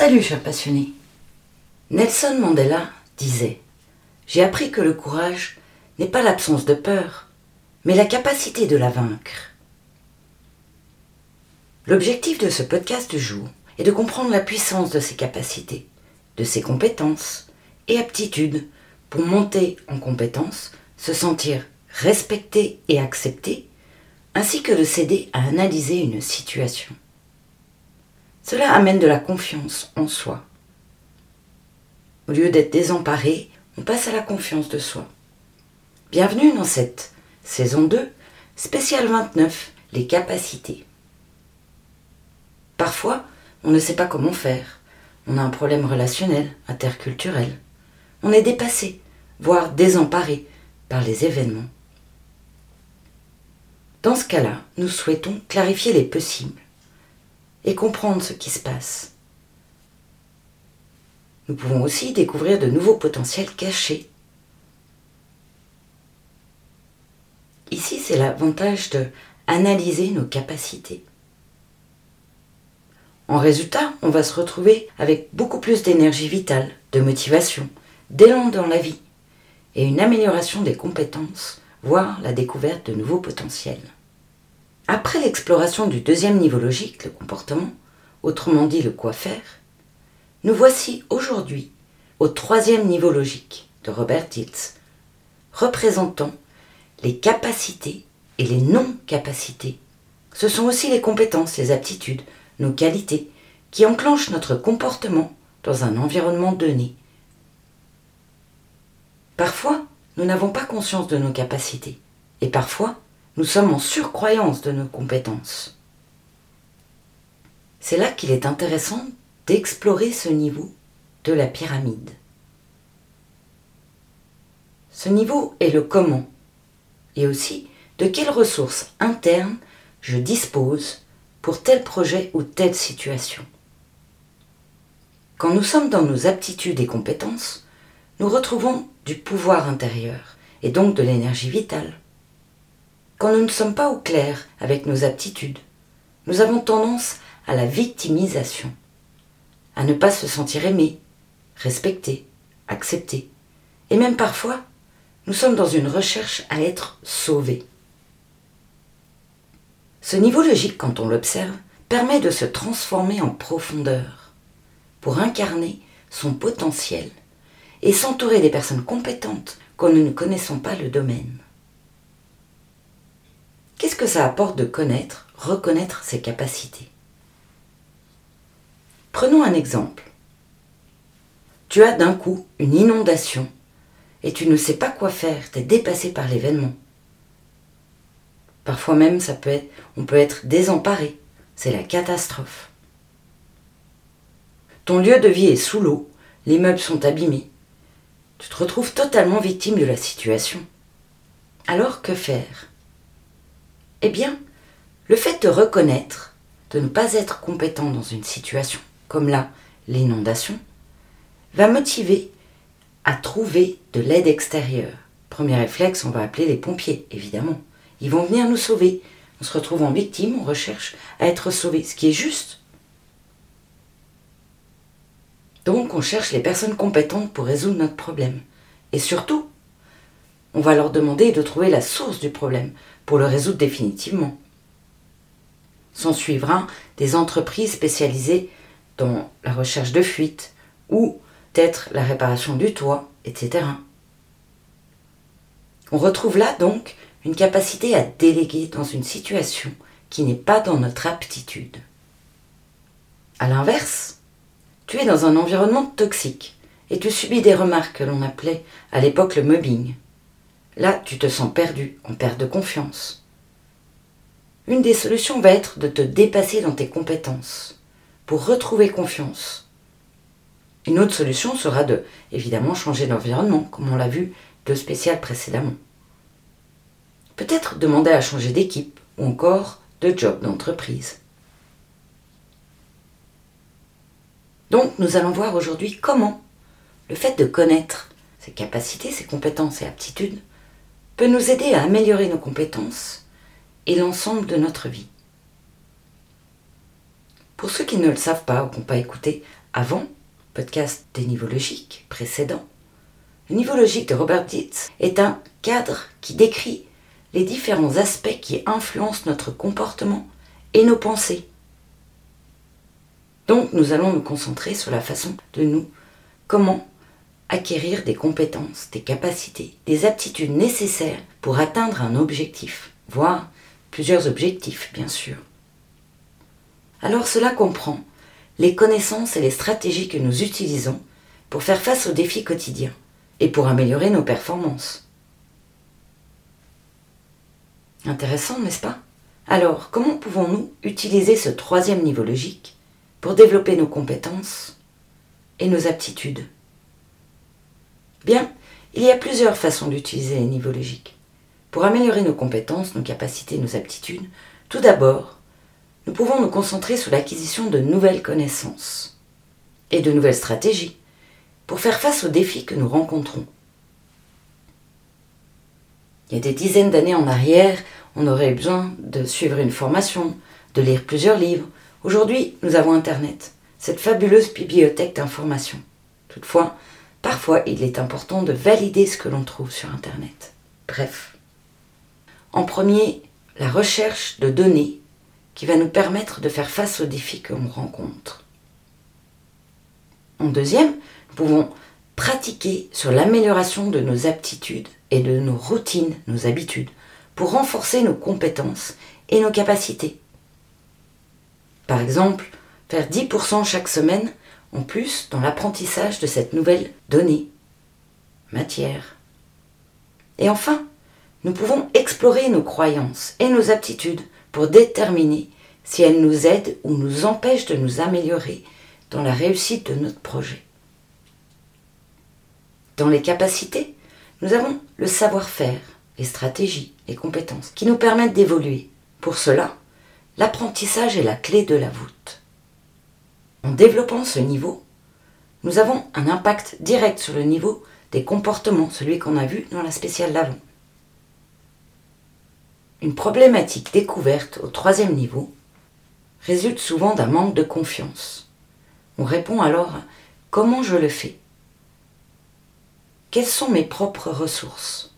Salut chers passionnés. Nelson Mandela disait J'ai appris que le courage n'est pas l'absence de peur, mais la capacité de la vaincre. L'objectif de ce podcast du jour est de comprendre la puissance de ses capacités, de ses compétences et aptitudes pour monter en compétences, se sentir respecté et accepté, ainsi que de s'aider à analyser une situation. Cela amène de la confiance en soi. Au lieu d'être désemparé, on passe à la confiance de soi. Bienvenue dans cette saison 2, spéciale 29, les capacités. Parfois, on ne sait pas comment faire. On a un problème relationnel, interculturel. On est dépassé, voire désemparé par les événements. Dans ce cas-là, nous souhaitons clarifier les possibles et comprendre ce qui se passe. Nous pouvons aussi découvrir de nouveaux potentiels cachés. Ici, c'est l'avantage de analyser nos capacités. En résultat, on va se retrouver avec beaucoup plus d'énergie vitale, de motivation, d'élan dans la vie et une amélioration des compétences, voire la découverte de nouveaux potentiels. Après l'exploration du deuxième niveau logique, le comportement, autrement dit le quoi faire, nous voici aujourd'hui au troisième niveau logique de Robert Dills, représentant les capacités et les non-capacités. Ce sont aussi les compétences, les aptitudes, nos qualités qui enclenchent notre comportement dans un environnement donné. Parfois, nous n'avons pas conscience de nos capacités et parfois, nous sommes en surcroyance de nos compétences. C'est là qu'il est intéressant d'explorer ce niveau de la pyramide. Ce niveau est le comment et aussi de quelles ressources internes je dispose pour tel projet ou telle situation. Quand nous sommes dans nos aptitudes et compétences, nous retrouvons du pouvoir intérieur et donc de l'énergie vitale. Quand nous ne sommes pas au clair avec nos aptitudes, nous avons tendance à la victimisation, à ne pas se sentir aimé, respecté, accepté. Et même parfois, nous sommes dans une recherche à être sauvés. Ce niveau logique, quand on l'observe, permet de se transformer en profondeur pour incarner son potentiel et s'entourer des personnes compétentes quand nous ne connaissons pas le domaine. Qu'est-ce que ça apporte de connaître, reconnaître ses capacités? Prenons un exemple. Tu as d'un coup une inondation et tu ne sais pas quoi faire, tu es dépassé par l'événement. Parfois même, ça peut on peut être désemparé, c'est la catastrophe. Ton lieu de vie est sous l'eau, les meubles sont abîmés. Tu te retrouves totalement victime de la situation. Alors que faire? Eh bien, le fait de reconnaître, de ne pas être compétent dans une situation, comme là, l'inondation, va motiver à trouver de l'aide extérieure. Premier réflexe, on va appeler les pompiers, évidemment. Ils vont venir nous sauver. On se retrouve en victime, on recherche à être sauvé, ce qui est juste. Donc on cherche les personnes compétentes pour résoudre notre problème. Et surtout, on va leur demander de trouver la source du problème pour le résoudre définitivement. S'en suivra des entreprises spécialisées dans la recherche de fuite ou peut-être la réparation du toit, etc. On retrouve là donc une capacité à déléguer dans une situation qui n'est pas dans notre aptitude. A l'inverse, tu es dans un environnement toxique et tu subis des remarques que l'on appelait à l'époque le mobbing. Là, tu te sens perdu, en perte de confiance. Une des solutions va être de te dépasser dans tes compétences pour retrouver confiance. Une autre solution sera de, évidemment, changer d'environnement, comme on l'a vu de spécial précédemment. Peut-être demander à changer d'équipe ou encore de job d'entreprise. Donc nous allons voir aujourd'hui comment le fait de connaître ses capacités, ses compétences et aptitudes peut nous aider à améliorer nos compétences et l'ensemble de notre vie. Pour ceux qui ne le savent pas ou qui n'ont pas écouté avant, podcast des niveaux logiques précédents, le niveau logique de Robert Dietz est un cadre qui décrit les différents aspects qui influencent notre comportement et nos pensées. Donc nous allons nous concentrer sur la façon de nous, comment acquérir des compétences, des capacités, des aptitudes nécessaires pour atteindre un objectif, voire plusieurs objectifs bien sûr. Alors cela comprend les connaissances et les stratégies que nous utilisons pour faire face aux défis quotidiens et pour améliorer nos performances. Intéressant, n'est-ce pas? Alors, comment pouvons-nous utiliser ce troisième niveau logique pour développer nos compétences et nos aptitudes? Bien, il y a plusieurs façons d'utiliser les niveaux logiques. Pour améliorer nos compétences, nos capacités, nos aptitudes, tout d'abord, nous pouvons nous concentrer sur l'acquisition de nouvelles connaissances et de nouvelles stratégies pour faire face aux défis que nous rencontrons. Il y a des dizaines d'années en arrière, on aurait eu besoin de suivre une formation, de lire plusieurs livres. Aujourd'hui, nous avons Internet, cette fabuleuse bibliothèque d'informations. Toutefois, Parfois, il est important de valider ce que l'on trouve sur Internet. Bref. En premier, la recherche de données qui va nous permettre de faire face aux défis que l'on rencontre. En deuxième, nous pouvons pratiquer sur l'amélioration de nos aptitudes et de nos routines, nos habitudes, pour renforcer nos compétences et nos capacités. Par exemple, faire 10% chaque semaine en plus dans l'apprentissage de cette nouvelle donnée, matière. Et enfin, nous pouvons explorer nos croyances et nos aptitudes pour déterminer si elles nous aident ou nous empêchent de nous améliorer dans la réussite de notre projet. Dans les capacités, nous avons le savoir-faire, les stratégies, les compétences qui nous permettent d'évoluer. Pour cela, l'apprentissage est la clé de la voûte. En développant ce niveau, nous avons un impact direct sur le niveau des comportements, celui qu'on a vu dans la spéciale d'avant. Une problématique découverte au troisième niveau résulte souvent d'un manque de confiance. On répond alors comment je le fais? Quelles sont mes propres ressources?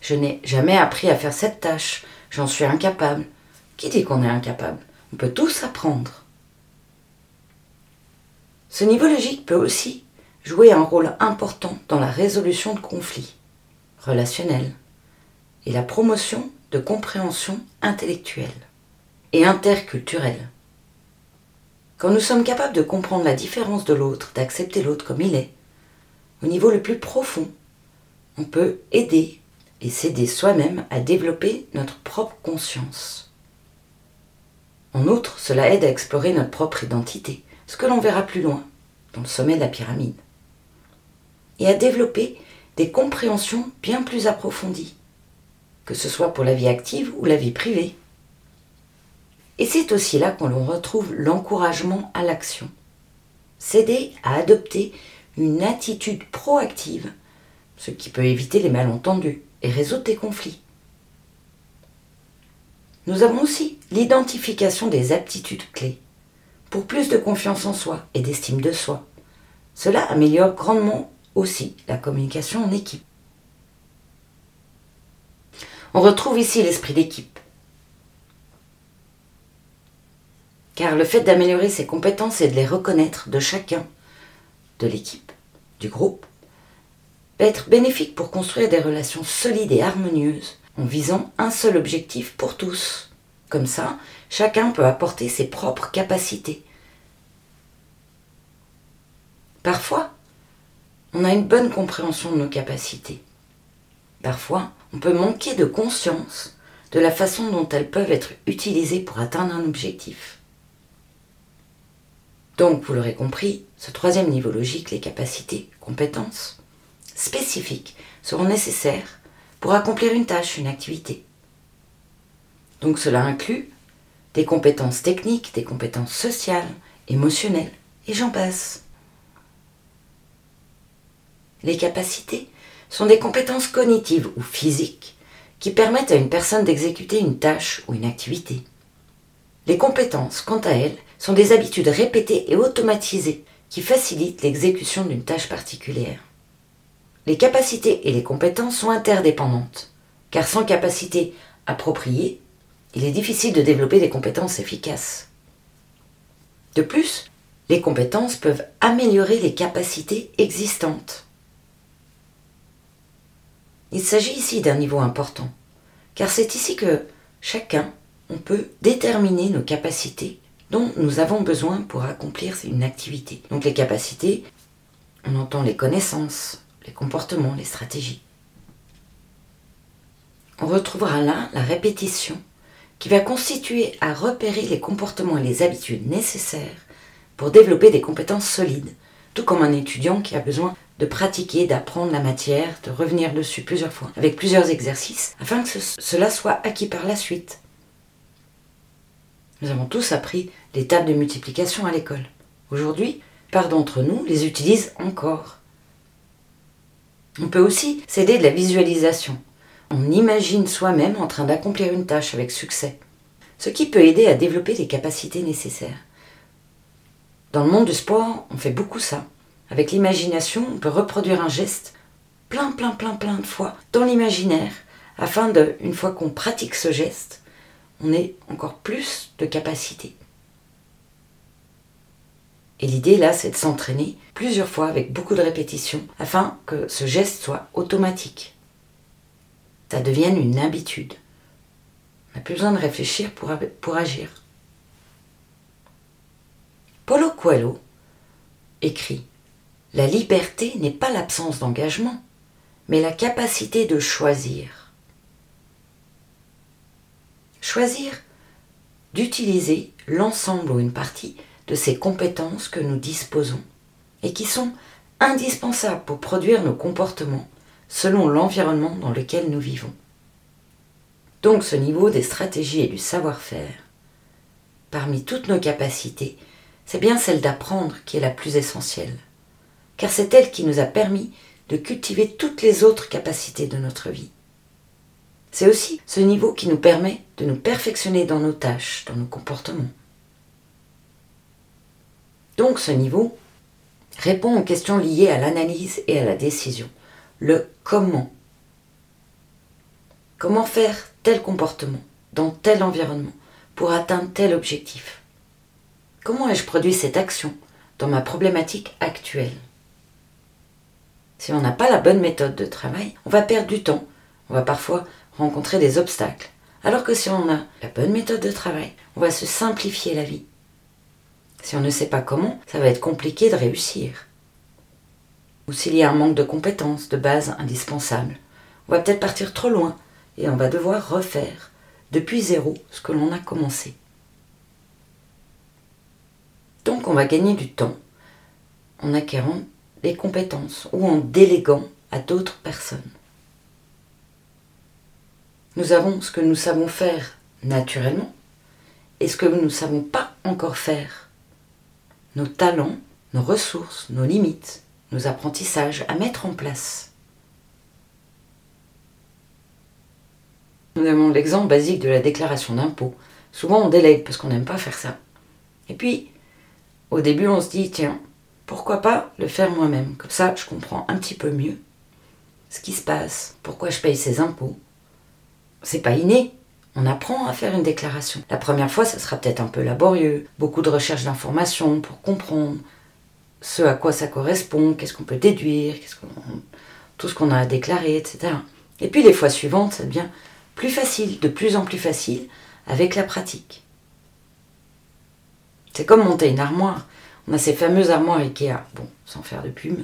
Je n'ai jamais appris à faire cette tâche, j'en suis incapable. Qui dit qu'on est incapable? On peut tous apprendre. Ce niveau logique peut aussi jouer un rôle important dans la résolution de conflits relationnels et la promotion de compréhension intellectuelle et interculturelle. Quand nous sommes capables de comprendre la différence de l'autre, d'accepter l'autre comme il est, au niveau le plus profond, on peut aider et s'aider soi-même à développer notre propre conscience. En outre, cela aide à explorer notre propre identité, ce que l'on verra plus loin, dans le sommet de la pyramide, et à développer des compréhensions bien plus approfondies, que ce soit pour la vie active ou la vie privée. Et c'est aussi là qu'on retrouve l'encouragement à l'action. S'aider à adopter une attitude proactive, ce qui peut éviter les malentendus et résoudre des conflits. Nous avons aussi l'identification des aptitudes clés pour plus de confiance en soi et d'estime de soi. Cela améliore grandement aussi la communication en équipe. On retrouve ici l'esprit d'équipe. Car le fait d'améliorer ses compétences et de les reconnaître de chacun, de l'équipe, du groupe, va être bénéfique pour construire des relations solides et harmonieuses en visant un seul objectif pour tous. Comme ça, chacun peut apporter ses propres capacités. Parfois, on a une bonne compréhension de nos capacités. Parfois, on peut manquer de conscience de la façon dont elles peuvent être utilisées pour atteindre un objectif. Donc, vous l'aurez compris, ce troisième niveau logique, les capacités, compétences spécifiques seront nécessaires pour accomplir une tâche, une activité. Donc cela inclut des compétences techniques, des compétences sociales, émotionnelles, Et j'en passe. Les capacités sont des compétences cognitives ou physiques qui permettent à une personne d'exécuter une tâche ou une activité. Les compétences, quant à elles, sont des habitudes répétées et automatisées qui facilitent l'exécution d'une tâche particulière. Les capacités et les compétences sont interdépendantes, car sans capacité appropriée, il est difficile de développer des compétences efficaces. De plus, les compétences peuvent améliorer les capacités existantes. Il s'agit ici d'un niveau important, car c'est ici que chacun, on peut déterminer nos capacités dont nous avons besoin pour accomplir une activité. Donc les capacités, on entend les connaissances, les comportements, les stratégies. On retrouvera là la répétition qui va constituer à repérer les comportements et les habitudes nécessaires pour développer des compétences solides, tout comme un étudiant qui a besoin de pratiquer, d'apprendre la matière, de revenir dessus plusieurs fois, avec plusieurs exercices, afin que cela soit acquis par la suite. Nous avons tous appris les tables de multiplication à l'école. Aujourd'hui, part d'entre nous les utilisent encore. On peut aussi s'aider de la visualisation. On imagine soi-même en train d'accomplir une tâche avec succès, ce qui peut aider à développer les capacités nécessaires. Dans le monde du sport, on fait beaucoup ça. Avec l'imagination, on peut reproduire un geste plein, plein, plein, plein de fois dans l'imaginaire, afin de, une fois qu'on pratique ce geste, on ait encore plus de capacité. Et l'idée là, c'est de s'entraîner plusieurs fois avec beaucoup de répétitions afin que ce geste soit automatique. Ça devienne une habitude. On n'a plus besoin de réfléchir pour, pour agir. Paulo Coelho écrit la liberté n'est pas l'absence d'engagement, mais la capacité de choisir. Choisir d'utiliser l'ensemble ou une partie de ces compétences que nous disposons et qui sont indispensables pour produire nos comportements selon l'environnement dans lequel nous vivons. Donc ce niveau des stratégies et du savoir-faire, parmi toutes nos capacités, c'est bien celle d'apprendre qui est la plus essentielle car c'est elle qui nous a permis de cultiver toutes les autres capacités de notre vie. C'est aussi ce niveau qui nous permet de nous perfectionner dans nos tâches, dans nos comportements. Donc ce niveau répond aux questions liées à l'analyse et à la décision. Le comment. Comment faire tel comportement dans tel environnement pour atteindre tel objectif? Comment ai-je produit cette action dans ma problématique actuelle? Si on n'a pas la bonne méthode de travail, on va perdre du temps. On va parfois rencontrer des obstacles. Alors que si on a la bonne méthode de travail, on va se simplifier la vie. Si on ne sait pas comment, ça va être compliqué de réussir. Ou s'il y a un manque de compétences, de base indispensables, on va peut-être partir trop loin et on va devoir refaire depuis zéro ce que l'on a commencé. Donc on va gagner du temps en acquérant des compétences ou en déléguant à d'autres personnes. Nous avons ce que nous savons faire naturellement et ce que nous ne savons pas encore faire. Nos talents, nos ressources, nos limites, nos apprentissages à mettre en place. Nous avons l'exemple basique de la déclaration d'impôt. Souvent on délègue parce qu'on n'aime pas faire ça. Et puis, au début on se dit, tiens, pourquoi pas le faire moi-même? Comme ça, je comprends un petit peu mieux ce qui se passe, pourquoi je paye ces impôts. C'est pas inné. On apprend à faire une déclaration. La première fois, ça sera peut-être un peu laborieux, beaucoup de recherche d'informations pour comprendre ce à quoi ça correspond, qu'est-ce qu'on peut déduire, tout ce qu'on a à déclarer, etc. Et puis les fois suivantes, ça devient plus facile, de plus en plus facile, avec la pratique. C'est comme monter une armoire. On a ces fameuses armoires Ikea, bon, sans faire de pub.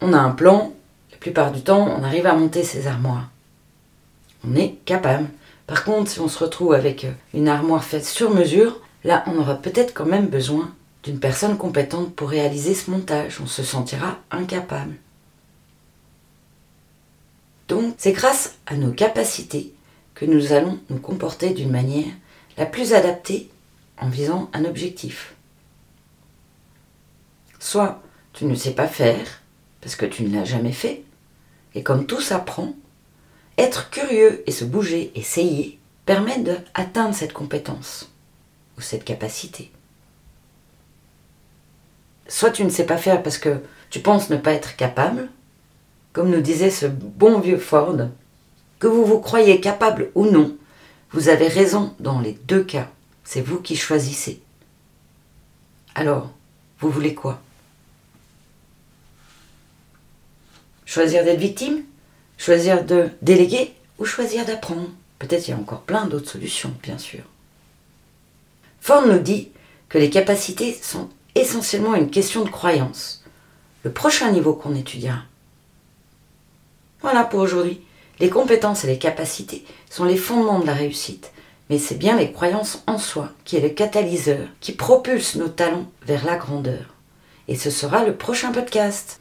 On a un plan, la plupart du temps, on arrive à monter ces armoires. On est capable. Par contre, si on se retrouve avec euh, une armoire faite sur mesure, là, on aura peut-être quand même besoin d'une personne compétente pour réaliser ce montage. On se sentira incapable. Donc, c'est grâce à nos capacités que nous allons nous comporter d'une manière la plus adaptée en visant un objectif. Soit tu ne sais pas faire, parce que tu ne l'as jamais fait, et comme tout s'apprend, être curieux et se bouger, essayer, permet d'atteindre cette compétence ou cette capacité. Soit tu ne sais pas faire parce que tu penses ne pas être capable, comme nous disait ce bon vieux Ford, que vous vous croyez capable ou non, vous avez raison dans les deux cas. C'est vous qui choisissez. Alors, vous voulez quoi? Choisir d'être victime? Choisir de déléguer Ou choisir d'apprendre Peut-être il y a encore plein d'autres solutions, bien sûr. Ford nous dit que les capacités sont essentiellement une question de croyance. Le prochain niveau qu'on étudiera. Voilà pour aujourd'hui. Les compétences et les capacités sont les fondements de la réussite, mais c'est bien les croyances en soi qui est le catalyseur qui propulse nos talents vers la grandeur. Et ce sera le prochain podcast.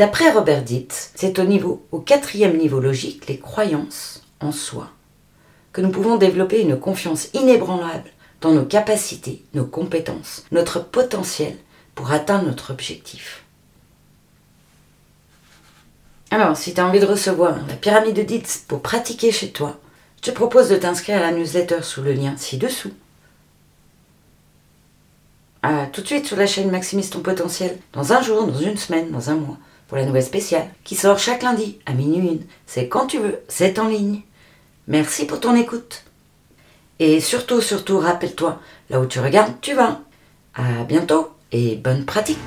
D'après Robert Dietz, c'est au quatrième niveau logique, les croyances en soi, que nous pouvons développer une confiance inébranlable dans nos capacités, nos compétences, notre potentiel pour atteindre notre objectif. Alors, si tu as envie de recevoir la pyramide de Dietz pour pratiquer chez toi, je te propose de t'inscrire à la newsletter sous le lien ci-dessous. Tout de suite sur la chaîne Maximise ton potentiel, dans un jour, dans une semaine, dans un mois, pour la nouvelle spéciale, qui sort chaque lundi à minuit. C'est quand tu veux, c'est en ligne. Merci pour ton écoute. Et surtout, surtout, rappelle-toi, là où tu regardes, tu vas. À bientôt et bonne pratique